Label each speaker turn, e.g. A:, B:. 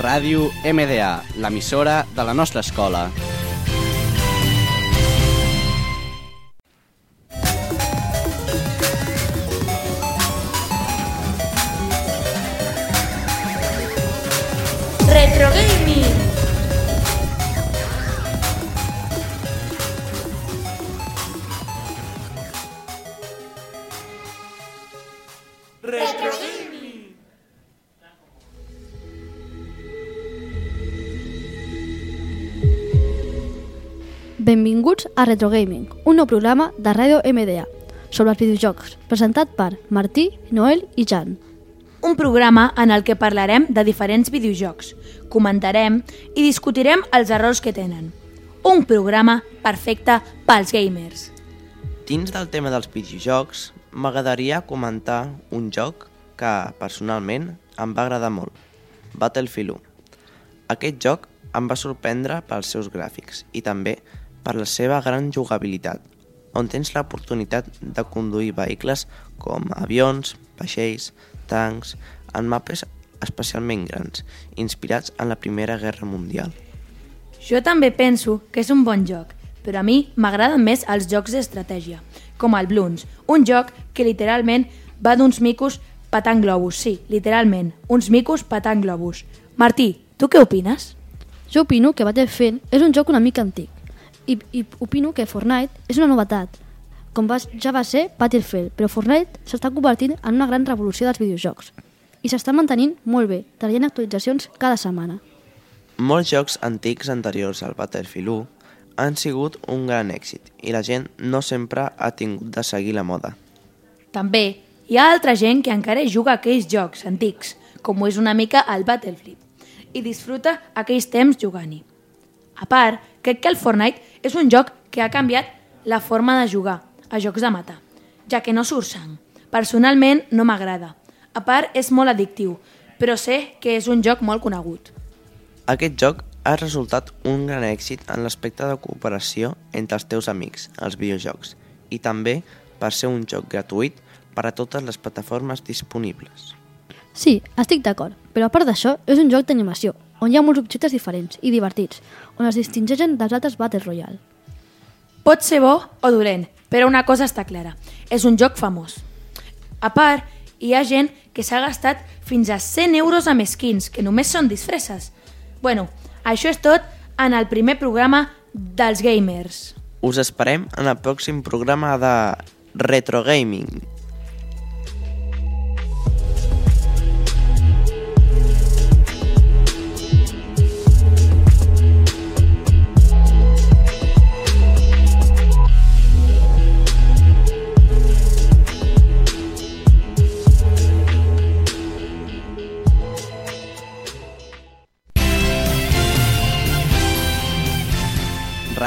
A: Ràdio MDA, l'emissora de la nostra escola.
B: Retro Gaming. Retro
C: Benvinguts a Retro Gaming, un nou programa de Ràdio MDA sobre els videojocs, presentat per Martí, Noel i Jan.
B: Un programa en el que parlarem de diferents videojocs, comentarem i discutirem els errors que tenen. Un programa perfecte pels gamers.
D: Dins del tema dels videojocs, m'agradaria comentar un joc que, personalment, em va agradar molt, Battlefield 1. Aquest joc em va sorprendre pels seus gràfics i també per la seva gran jugabilitat, on tens l'oportunitat de conduir vehicles com avions, vaixells, tancs, en mapes especialment grans, inspirats en la Primera Guerra Mundial.
B: Jo també penso que és un bon joc, però a mi m'agraden més els jocs d'estratègia, com el Bloons, un joc que literalment va d'uns micos patant globus, sí, literalment, uns micos patant globus. Martí, tu què opines?
C: Jo opino que Battlefield és un joc una mica antic i, i opino que Fortnite és una novetat, com va, ja va ser Battlefield, però Fortnite s'està convertint en una gran revolució dels videojocs i s'està mantenint molt bé, traient actualitzacions cada setmana.
D: Molts jocs antics anteriors al Battlefield 1 han sigut un gran èxit i la gent no sempre ha tingut de seguir la moda.
B: També hi ha altra gent que encara juga a aquells jocs antics, com ho és una mica el Battlefield, i disfruta aquells temps jugant-hi. A part, crec que el Fortnite és un joc que ha canviat la forma de jugar a jocs de matar, ja que no surt sang. Personalment no m'agrada. A part, és molt addictiu, però sé que és un joc molt conegut.
D: Aquest joc ha resultat un gran èxit en l'aspecte de cooperació entre els teus amics, els videojocs, i també per ser un joc gratuït per a totes les plataformes disponibles.
C: Sí, estic d'acord, però a part d'això, és un joc d'animació, on hi ha molts objectes diferents i divertits, on es distingeixen dels altres Battle Royale.
B: Pot ser bo o dolent, però una cosa està clara, és un joc famós. A part, hi ha gent que s'ha gastat fins a 100 euros amb skins, que només són disfresses. Bueno, això és tot en el primer programa dels gamers.
D: Us esperem en el pròxim programa de Retro Gaming.